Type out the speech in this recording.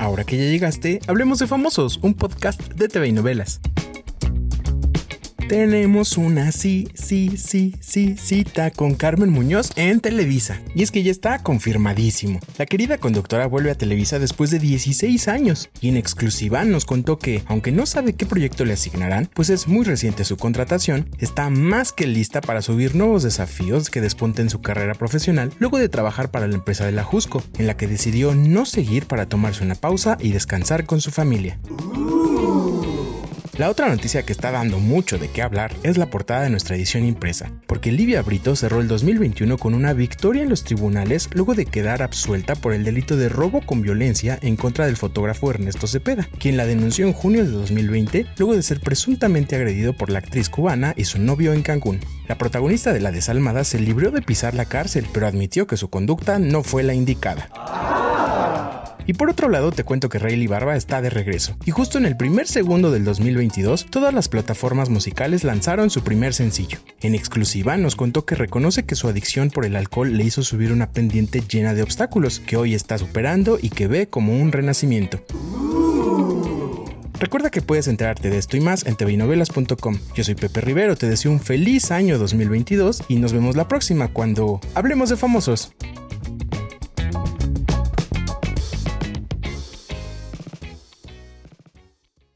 Ahora que ya llegaste, hablemos de Famosos, un podcast de TV y novelas. Tenemos una sí, sí, sí, sí, cita con Carmen Muñoz en Televisa. Y es que ya está confirmadísimo. La querida conductora vuelve a Televisa después de 16 años y en exclusiva nos contó que, aunque no sabe qué proyecto le asignarán, pues es muy reciente su contratación, está más que lista para subir nuevos desafíos que despunten su carrera profesional luego de trabajar para la empresa de la Jusco, en la que decidió no seguir para tomarse una pausa y descansar con su familia. La otra noticia que está dando mucho de qué hablar es la portada de nuestra edición impresa, porque Livia Brito cerró el 2021 con una victoria en los tribunales luego de quedar absuelta por el delito de robo con violencia en contra del fotógrafo Ernesto Cepeda, quien la denunció en junio de 2020 luego de ser presuntamente agredido por la actriz cubana y su novio en Cancún. La protagonista de La Desalmada se libró de pisar la cárcel, pero admitió que su conducta no fue la indicada. Y por otro lado, te cuento que Rayleigh Barba está de regreso. Y justo en el primer segundo del 2022, todas las plataformas musicales lanzaron su primer sencillo. En exclusiva nos contó que reconoce que su adicción por el alcohol le hizo subir una pendiente llena de obstáculos, que hoy está superando y que ve como un renacimiento. Recuerda que puedes enterarte de esto y más en tvinovelas.com. Yo soy Pepe Rivero, te deseo un feliz año 2022 y nos vemos la próxima cuando hablemos de famosos.